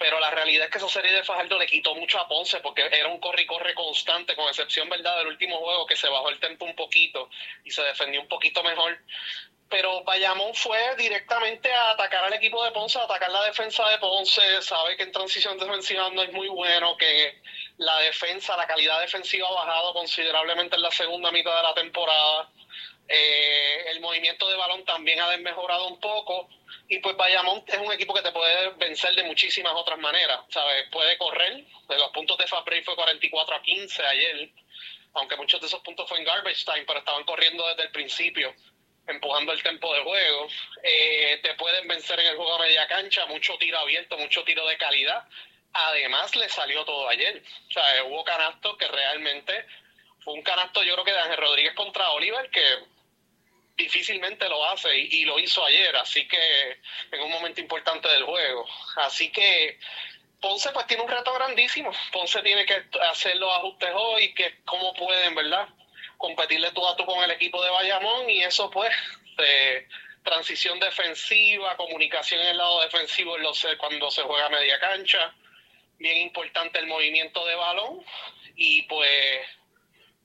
Pero la realidad es que esa serie de Fajardo le quitó mucho a Ponce porque era un corre y corre constante, con excepción, ¿verdad?, del último juego que se bajó el tempo un poquito y se defendió un poquito mejor pero Bayamón fue directamente a atacar al equipo de Ponce, a atacar la defensa de Ponce, sabe que en transición defensiva no es muy bueno, que la defensa, la calidad defensiva ha bajado considerablemente en la segunda mitad de la temporada. Eh, el movimiento de balón también ha desmejorado un poco y pues Bayamón es un equipo que te puede vencer de muchísimas otras maneras, ¿sabes? Puede correr, de los puntos de Fabri fue 44 a 15 ayer, aunque muchos de esos puntos fue en garbage time, pero estaban corriendo desde el principio empujando el tempo de juego. Eh, te pueden vencer en el juego a media cancha, mucho tiro abierto, mucho tiro de calidad. Además, le salió todo ayer. Sea, hubo canastos que realmente fue un canasto, yo creo que de Ángel Rodríguez contra Oliver, que difícilmente lo hace y, lo hizo ayer, así que en un momento importante del juego. Así que Ponce pues tiene un reto grandísimo. Ponce tiene que hacer los ajustes hoy, que cómo pueden, ¿verdad? Competirle tú a con el equipo de Bayamón y eso pues de transición defensiva, comunicación en el lado defensivo cuando se juega media cancha. Bien importante el movimiento de balón y pues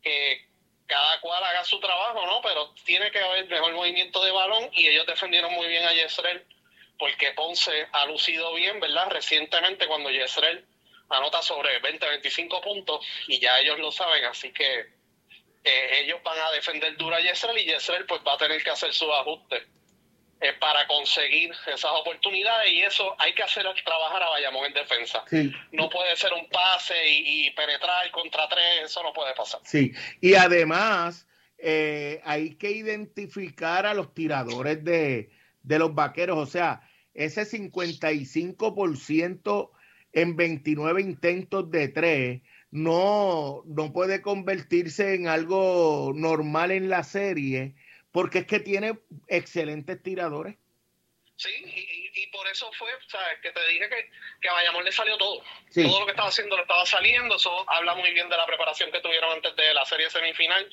que cada cual haga su trabajo, ¿no? Pero tiene que haber mejor movimiento de balón y ellos defendieron muy bien a Yesrel porque Ponce ha lucido bien, ¿verdad? Recientemente cuando Yesrel anota sobre 20, 25 puntos y ya ellos lo saben, así que eh, ellos van a defender duro a Yesrel y Yesrel pues va a tener que hacer sus ajustes eh, para conseguir esas oportunidades y eso hay que hacer trabajar a Bayamón en defensa. No puede ser un pase y, penetrar contra tres, eso no puede pasar. Sí, y además eh, hay que identificar a los tiradores de, de los vaqueros, o sea, ese 55% en 29 intentos de tres no, no puede convertirse en algo normal en la serie porque es que tiene excelentes tiradores. Sí, y, por eso fue, ¿sabes? Que te dije que, que a Bayamón le salió todo. Todo lo que estaba haciendo lo estaba saliendo. Eso habla muy bien de la preparación que tuvieron antes de la serie semifinal.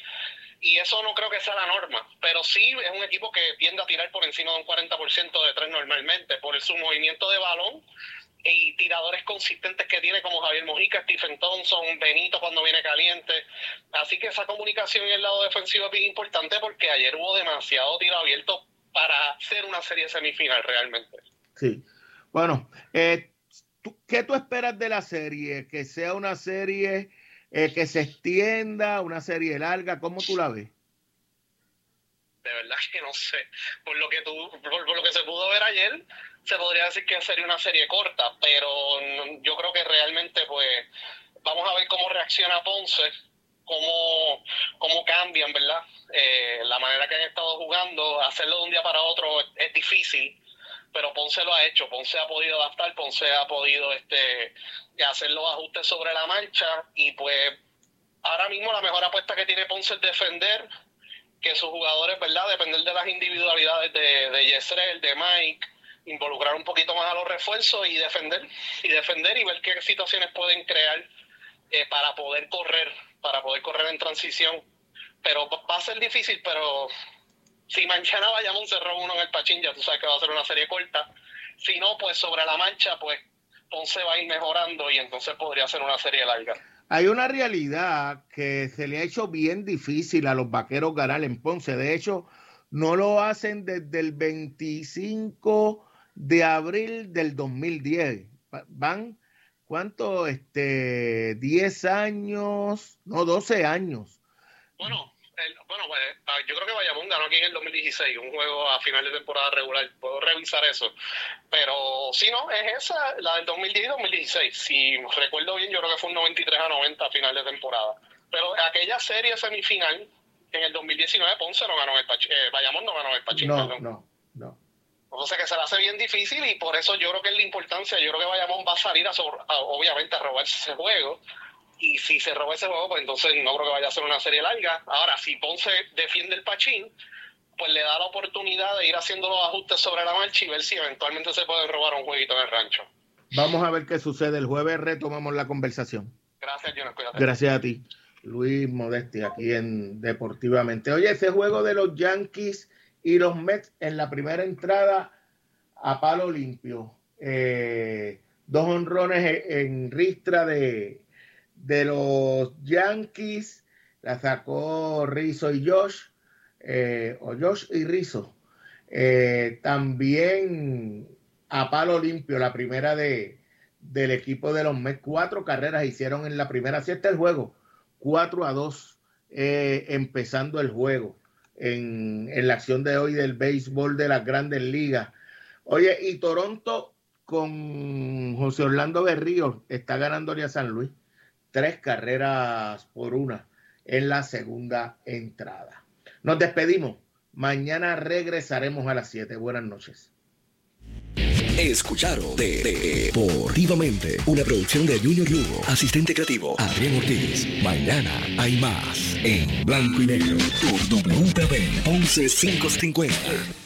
Y eso no creo que sea la norma. Pero sí es un equipo que tiende a tirar por encima de un 40% de tres normalmente, por su movimiento de balón y tiradores consistentes que tiene como Javier Mojica, Stephen Thompson, Benito cuando viene caliente. Así que esa comunicación en el lado defensivo es bien importante porque ayer hubo demasiado tiro abierto para hacer una serie semifinal realmente. Sí. Bueno, eh, ¿qué tú esperas de la serie? ¿Que sea una serie eh, que se extienda, una serie larga? ¿Cómo tú la ves? De verdad que no sé. Por lo que, tú, por lo que se pudo ver ayer, se podría decir que sería una serie corta, pero yo creo que realmente pues vamos a ver cómo reacciona Ponce, cómo, cómo cambian, ¿verdad? Eh, la manera que han estado jugando, hacerlo de un día para otro es, difícil, pero Ponce lo ha hecho, Ponce ha podido adaptar, Ponce ha podido este hacer los ajustes sobre la marcha y pues ahora mismo la mejor apuesta que tiene Ponce es defender que sus jugadores, ¿verdad? Depender de las individualidades de, de Yesrel, de Mike, involucrar un poquito más a los refuerzos y defender y defender y ver qué situaciones pueden crear eh, para poder correr, para poder correr en transición. Pero va a ser difícil, pero si mañana vayamos un cerro uno en el Pachín, ya tú sabes que va a ser una serie corta. Si no, pues sobre la mancha, pues Ponce va a ir mejorando y entonces podría ser una serie larga. Hay una realidad que se le ha hecho bien difícil a los vaqueros ganar en Ponce. De hecho, no lo hacen desde el 25 de abril del 2010. Van, ¿cuánto? Este, 10 años, no, 12 años. Bueno, bueno, pues, ah, yo creo que Bayamón ganó aquí en el 2016, un juego a final de temporada regular. Puedo revisar eso. Pero si no, es esa, la del 2010 2016. Si recuerdo bien, yo creo que fue un 93 a 90 a final de temporada. Pero aquella serie semifinal, en el 2019, Ponce no ganó el Pachín, eh, Bayamón no ganó el Pachín. No, no, no. Sea que se le hace bien difícil y por eso yo creo que es la importancia. Yo creo que Bayamón va a salir a, obviamente a robarse ese juego. Y si se roba ese juego, pues entonces no creo que vaya a ser una serie larga. Ahora, si Ponce defiende el Pachín, pues le da la oportunidad de ir haciendo los ajustes sobre la marcha y ver si eventualmente se puede robar un jueguito en el rancho. Vamos a ver qué sucede. El jueves retomamos la conversación. Gracias, Jonas. Gracias a ti, Luis Modesti, aquí en Deportivamente. Oye, ese juego de los Yankees y los Mets en la primera entrada a palo limpio. Eh, dos honrones en ristra de, de los Yankees. La sacó Rizzo y Josh. Eh, o Josh y Rizzo. Eh, también a palo limpio, la primera de, del equipo de los Mets. Cuatro carreras hicieron en la primera. Está el juego. Cuatro a dos empezando el juego en, la acción de hoy del béisbol de las grandes ligas. Oye, y Toronto con José Orlando Berrío está ganándole a San Luis tres carreras por una en la segunda entrada. Nos despedimos. Mañana regresaremos a las 7. Buenas noches. Escucharon de, Deportivamente, una producción de Junior Lugo, asistente creativo Adrián Ortiz. Mañana hay más en blanco y negro por WPB 11550.